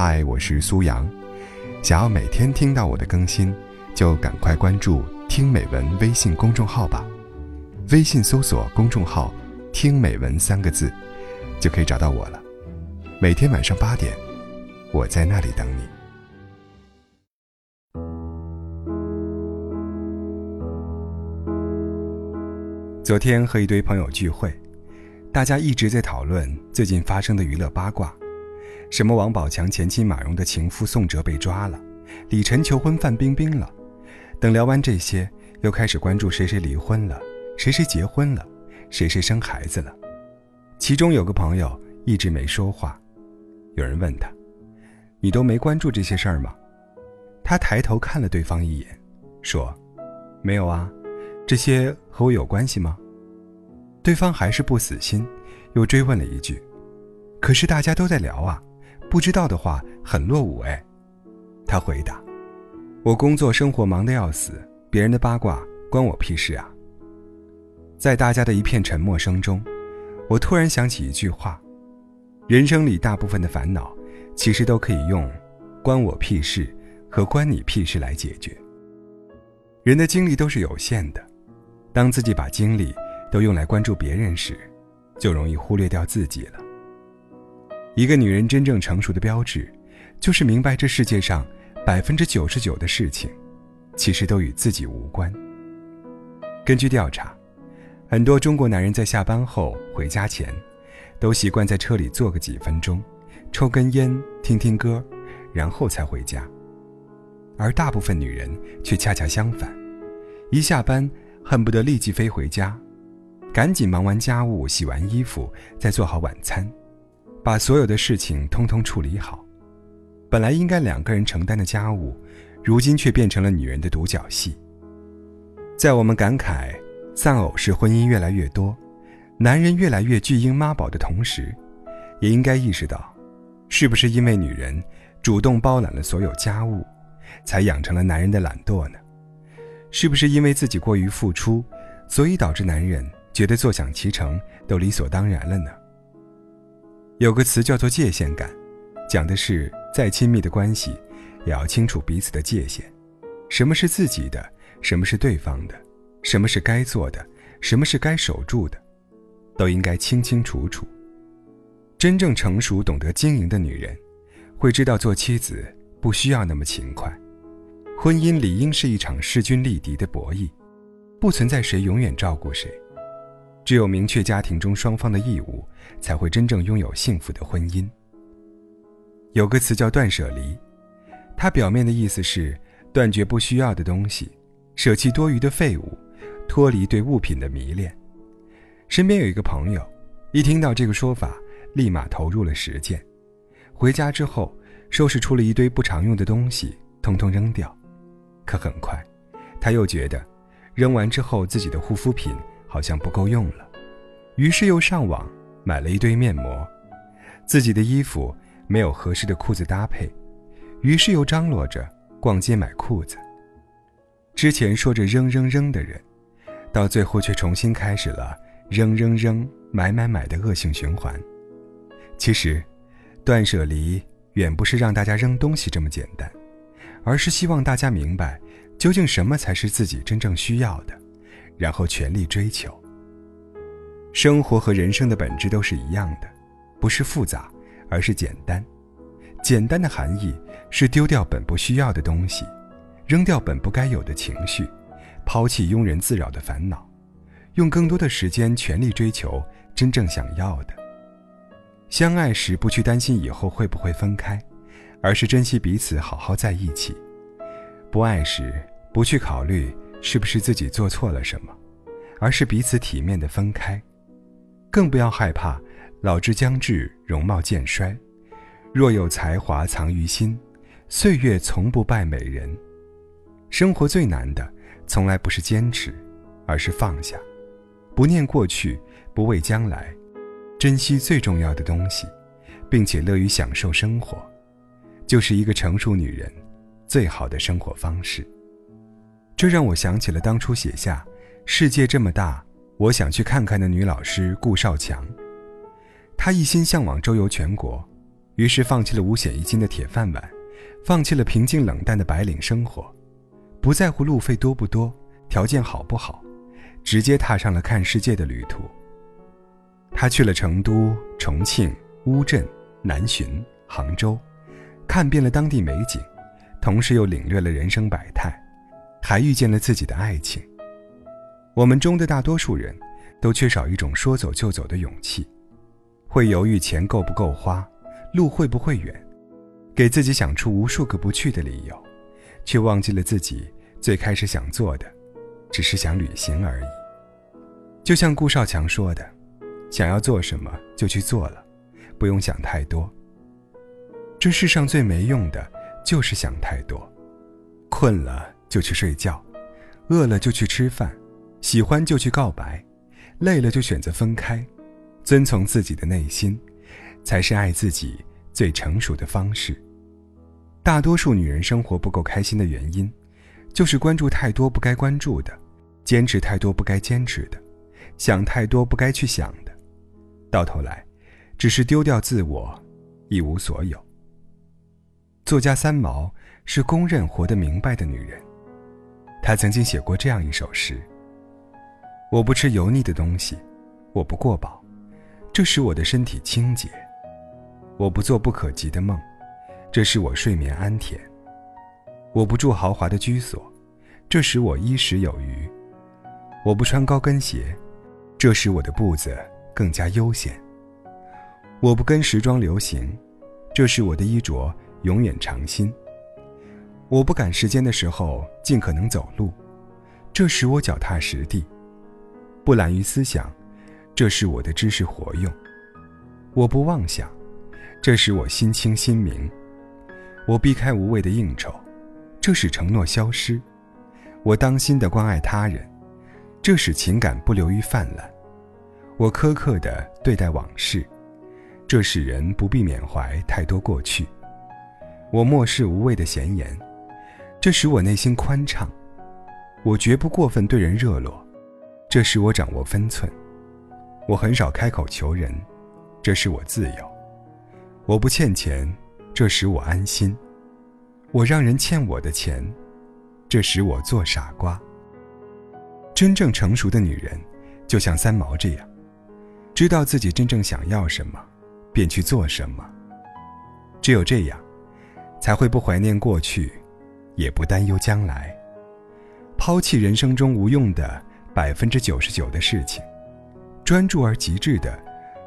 嗨，我是苏阳。想要每天听到我的更新，就赶快关注“听美文”微信公众号吧。微信搜索公众号“听美文”三个字，就可以找到我了。每天晚上八点，我在那里等你。昨天和一堆朋友聚会，大家一直在讨论最近发生的娱乐八卦。什么王宝强前妻马蓉的情夫宋哲被抓了，李晨求婚范冰冰了。等聊完这些，又开始关注谁谁离婚了，谁谁结婚了，谁谁生孩子了。其中有个朋友一直没说话，有人问他：“你都没关注这些事儿吗？”他抬头看了对方一眼，说：“没有啊，这些和我有关系吗？”对方还是不死心，又追问了一句：“可是大家都在聊啊。”不知道的话很落伍哎，他回答：“我工作生活忙得要死，别人的八卦关我屁事啊。”在大家的一片沉默声中，我突然想起一句话：人生里大部分的烦恼，其实都可以用“关我屁事”和“关你屁事”来解决。人的精力都是有限的，当自己把精力都用来关注别人时，就容易忽略掉自己了。一个女人真正成熟的标志，就是明白这世界上百分之九十九的事情，其实都与自己无关。根据调查，很多中国男人在下班后回家前，都习惯在车里坐个几分钟，抽根烟，听听歌，然后才回家。而大部分女人却恰恰相反，一下班恨不得立即飞回家，赶紧忙完家务，洗完衣服，再做好晚餐。把所有的事情通通处理好，本来应该两个人承担的家务，如今却变成了女人的独角戏。在我们感慨丧偶式婚姻越来越多，男人越来越巨婴妈宝的同时，也应该意识到，是不是因为女人主动包揽了所有家务，才养成了男人的懒惰呢？是不是因为自己过于付出，所以导致男人觉得坐享其成都理所当然了呢？有个词叫做界限感，讲的是再亲密的关系，也要清楚彼此的界限，什么是自己的，什么是对方的，什么是该做的，什么是该守住的，都应该清清楚楚。真正成熟、懂得经营的女人，会知道做妻子不需要那么勤快，婚姻理应是一场势均力敌的博弈，不存在谁永远照顾谁。只有明确家庭中双方的义务，才会真正拥有幸福的婚姻。有个词叫断舍离，它表面的意思是断绝不需要的东西，舍弃多余的废物，脱离对物品的迷恋。身边有一个朋友，一听到这个说法，立马投入了实践。回家之后，收拾出了一堆不常用的东西，通通扔掉。可很快，他又觉得，扔完之后自己的护肤品。好像不够用了，于是又上网买了一堆面膜。自己的衣服没有合适的裤子搭配，于是又张罗着逛街买裤子。之前说着扔扔扔的人，到最后却重新开始了扔扔扔、买买买的恶性循环。其实，断舍离远不是让大家扔东西这么简单，而是希望大家明白，究竟什么才是自己真正需要的。然后全力追求。生活和人生的本质都是一样的，不是复杂，而是简单。简单的含义是丢掉本不需要的东西，扔掉本不该有的情绪，抛弃庸人自扰的烦恼，用更多的时间全力追求真正想要的。相爱时不去担心以后会不会分开，而是珍惜彼此，好好在一起。不爱时不去考虑。是不是自己做错了什么，而是彼此体面的分开，更不要害怕老之将至，容貌渐衰。若有才华藏于心，岁月从不败美人。生活最难的，从来不是坚持，而是放下，不念过去，不畏将来，珍惜最重要的东西，并且乐于享受生活，就是一个成熟女人最好的生活方式。这让我想起了当初写下“世界这么大，我想去看看”的女老师顾少强。她一心向往周游全国，于是放弃了五险一金的铁饭碗，放弃了平静冷淡的白领生活，不在乎路费多不多，条件好不好，直接踏上了看世界的旅途。他去了成都、重庆、乌镇、南浔、杭州，看遍了当地美景，同时又领略了人生百态，还遇见了自己的爱情。我们中的大多数人，都缺少一种说走就走的勇气，会犹豫钱够不够花。路会不会远？给自己想出无数个不去的理由，却忘记了自己最开始想做的，只是想旅行而已。就像顾少强说的：“想要做什么就去做了，不用想太多。这世上最没用的就是想太多。困了就去睡觉，饿了就去吃饭，喜欢就去告白，累了就选择分开，遵从自己的内心。”才是爱自己最成熟的方式。大多数女人生活不够开心的原因，就是关注太多不该关注的，坚持太多不该坚持的，想太多不该去想的，到头来，只是丢掉自我，一无所有。作家三毛是公认活得明白的女人，他曾经写过这样一首诗：“我不吃油腻的东西，我不过饱，这使我的身体清洁。”我不做不可及的梦，这使我睡眠安恬；我不住豪华的居所，这使我衣食有余；我不穿高跟鞋，这使我的步子更加悠闲；我不跟时装流行，这使我的衣着永远长新；我不赶时间的时候尽可能走路，这使我脚踏实地；不懒于思想，这使我的知识活用；我不妄想。这使我心清心明，我避开无谓的应酬，这使承诺消失；我当心的关爱他人，这使情感不流于泛滥；我苛刻的对待往事，这使人不必缅怀太多过去；我漠视无谓的闲言，这使我内心宽敞；我绝不过分对人热络，这使我掌握分寸；我很少开口求人，这使我自由。我不欠钱，这使我安心；我让人欠我的钱，这使我做傻瓜。真正成熟的女人，就像三毛这样，知道自己真正想要什么，便去做什么。只有这样，才会不怀念过去，也不担忧将来，抛弃人生中无用的百分之九十九的事情，专注而极致的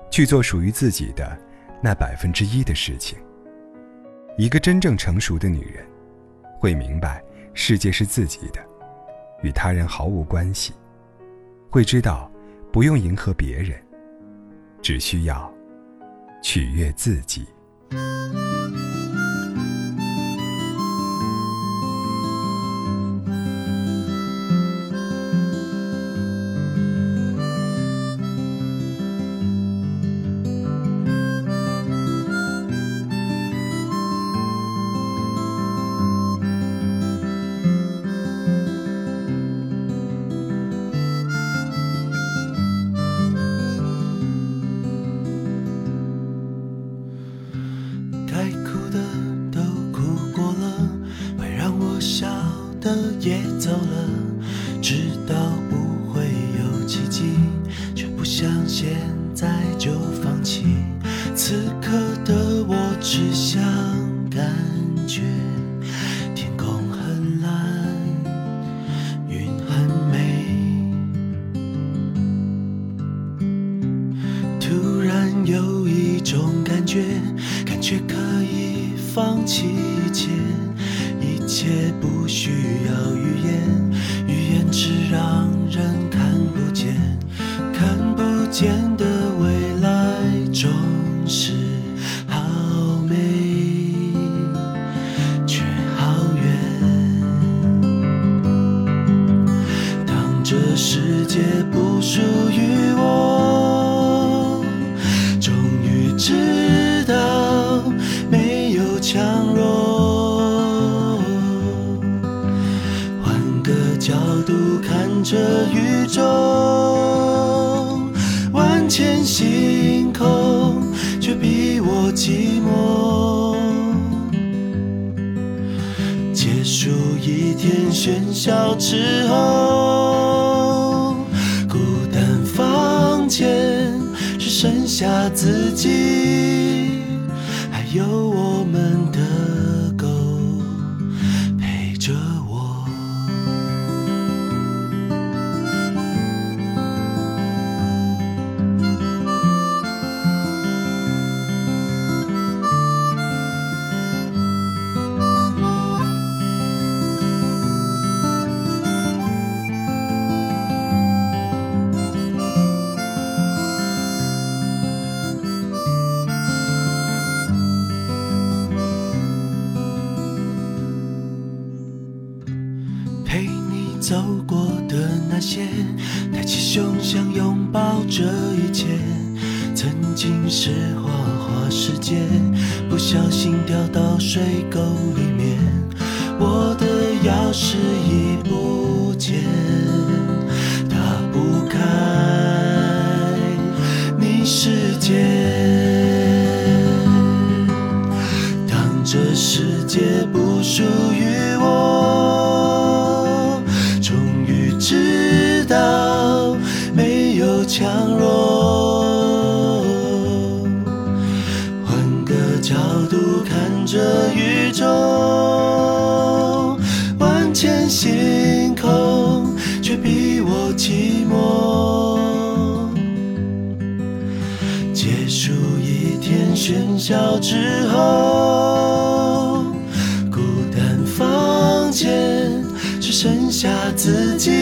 去做属于自己的。那百分之一的事情。一个真正成熟的女人，会明白世界是自己的，与他人毫无关系；会知道不用迎合别人，只需要取悦自己。见的未来总是好美，却好远。当这世界不属于我，终于知道没有强弱。换个角度看着宇宙，见星空却比我寂寞结束一天喧嚣之后孤单房间只剩下自己还有我们的。走过的那些，抬起胸想拥抱这一切。曾经是花花世界，不小心掉到水沟里面，我的钥匙已不见，打不开你世界。当这世界不属于强弱。换个角度看这宇宙，万千星空却比我寂寞。结束一天喧嚣之后，孤单房间只剩下自己。